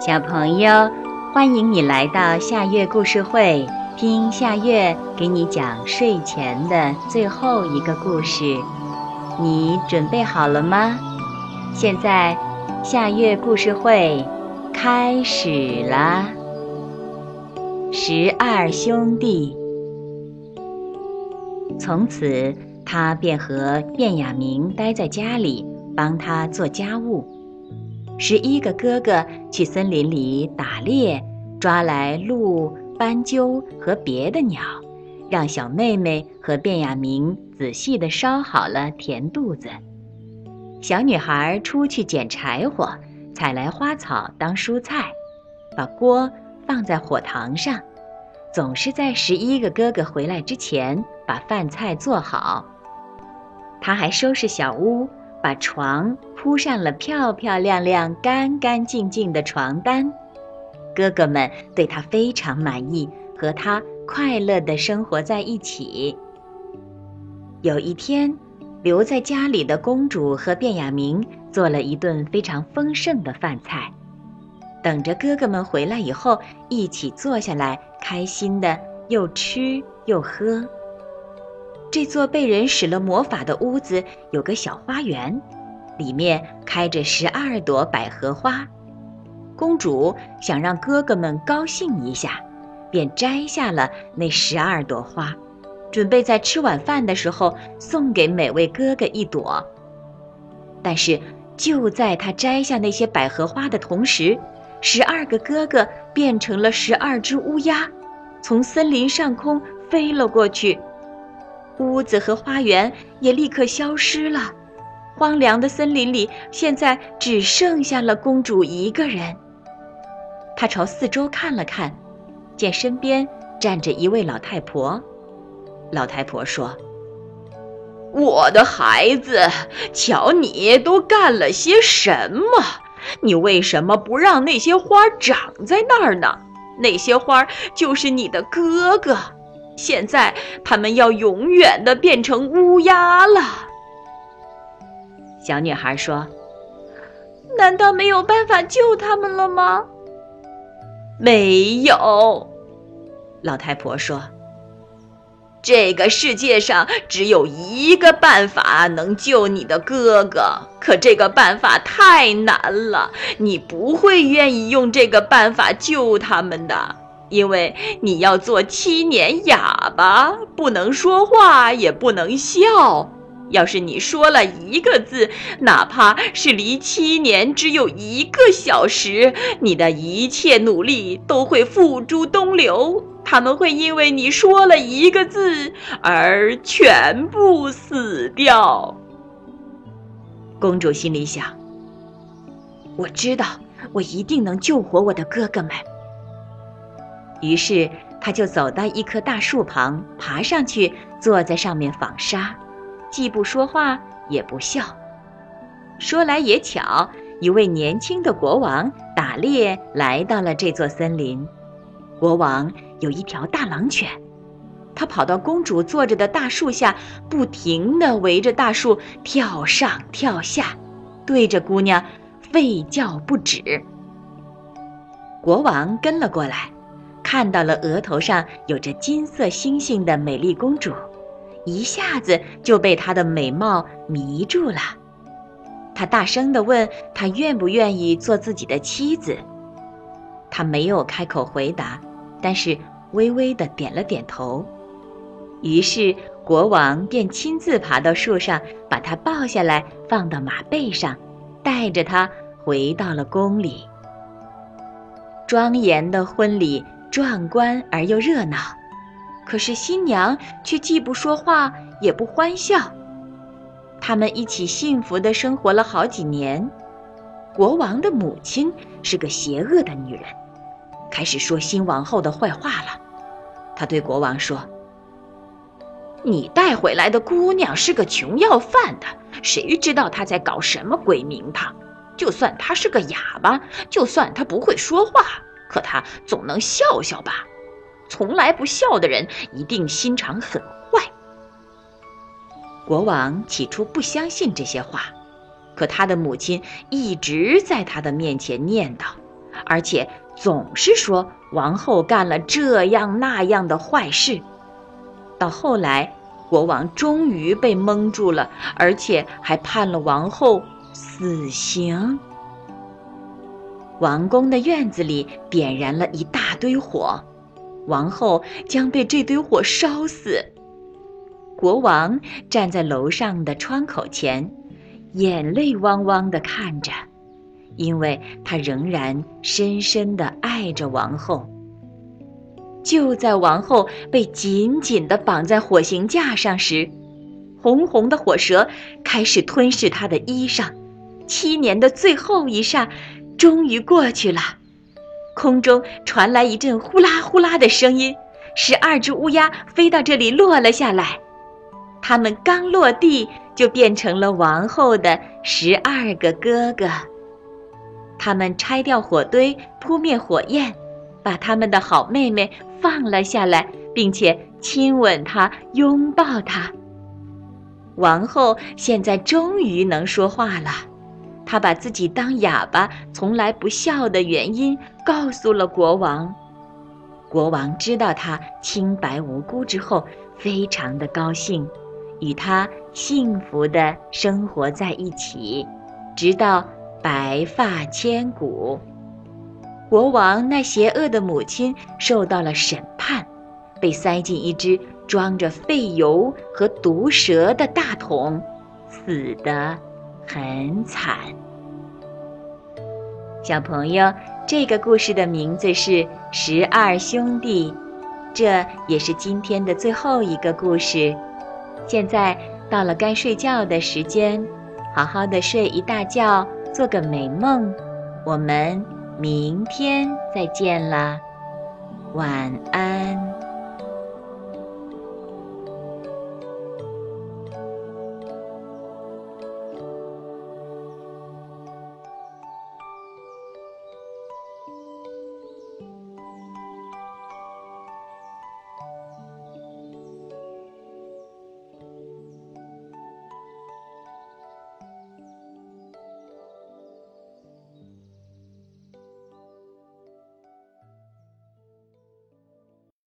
小朋友，欢迎你来到夏月故事会，听夏月给你讲睡前的最后一个故事。你准备好了吗？现在，夏月故事会开始啦！十二兄弟，从此他便和卞雅明待在家里，帮他做家务。十一个哥哥去森林里打猎，抓来鹿、斑鸠和别的鸟，让小妹妹和卞雅明仔细地烧好了填肚子。小女孩出去捡柴火，采来花草当蔬菜，把锅放在火塘上，总是在十一个哥哥回来之前把饭菜做好。她还收拾小屋。把床铺上了漂漂亮亮、干干净净的床单，哥哥们对他非常满意，和他快乐地生活在一起。有一天，留在家里的公主和卞雅明做了一顿非常丰盛的饭菜，等着哥哥们回来以后一起坐下来，开心的又吃又喝。这座被人使了魔法的屋子有个小花园，里面开着十二朵百合花。公主想让哥哥们高兴一下，便摘下了那十二朵花，准备在吃晚饭的时候送给每位哥哥一朵。但是就在她摘下那些百合花的同时，十二个哥哥变成了十二只乌鸦，从森林上空飞了过去。屋子和花园也立刻消失了，荒凉的森林里现在只剩下了公主一个人。她朝四周看了看，见身边站着一位老太婆。老太婆说：“我的孩子，瞧你都干了些什么？你为什么不让那些花长在那儿呢？那些花就是你的哥哥。”现在他们要永远的变成乌鸦了。小女孩说：“难道没有办法救他们了吗？”没有，老太婆说：“这个世界上只有一个办法能救你的哥哥，可这个办法太难了，你不会愿意用这个办法救他们的。”因为你要做七年哑巴，不能说话，也不能笑。要是你说了一个字，哪怕是离七年只有一个小时，你的一切努力都会付诸东流。他们会因为你说了一个字而全部死掉。公主心里想：我知道，我一定能救活我的哥哥们。于是，他就走到一棵大树旁，爬上去，坐在上面纺纱，既不说话，也不笑。说来也巧，一位年轻的国王打猎来到了这座森林。国王有一条大狼犬，他跑到公主坐着的大树下，不停地围着大树跳上跳下，对着姑娘吠叫不止。国王跟了过来。看到了额头上有着金色星星的美丽公主，一下子就被她的美貌迷住了。他大声地问她愿不愿意做自己的妻子。她没有开口回答，但是微微地点了点头。于是国王便亲自爬到树上，把她抱下来，放到马背上，带着她回到了宫里。庄严的婚礼。壮观而又热闹，可是新娘却既不说话也不欢笑。他们一起幸福的生活了好几年。国王的母亲是个邪恶的女人，开始说新王后的坏话了。她对国王说：“你带回来的姑娘是个穷要饭的，谁知道她在搞什么鬼名堂？就算她是个哑巴，就算她不会说话。”可她总能笑笑吧？从来不笑的人一定心肠很坏。国王起初不相信这些话，可他的母亲一直在他的面前念叨：“而且总是说王后干了这样那样的坏事。到后来，国王终于被蒙住了，而且还判了王后死刑。王宫的院子里点燃了一大堆火，王后将被这堆火烧死。国王站在楼上的窗口前，眼泪汪汪地看着，因为他仍然深深地爱着王后。就在王后被紧紧地绑在火刑架上时，红红的火舌开始吞噬她的衣裳。七年的最后一霎，终于过去了。空中传来一阵呼啦呼啦的声音，十二只乌鸦飞到这里落了下来。他们刚落地，就变成了王后的十二个哥哥。他们拆掉火堆，扑灭火焰，把他们的好妹妹放了下来，并且亲吻她，拥抱她。王后现在终于能说话了，他把自己当哑巴、从来不笑的原因告诉了国王。国王知道他清白无辜之后，非常的高兴。与他幸福的生活在一起，直到白发千古。国王那邪恶的母亲受到了审判，被塞进一只装着废油和毒蛇的大桶，死得很惨。小朋友，这个故事的名字是《十二兄弟》，这也是今天的最后一个故事。现在到了该睡觉的时间，好好的睡一大觉，做个美梦。我们明天再见了，晚安。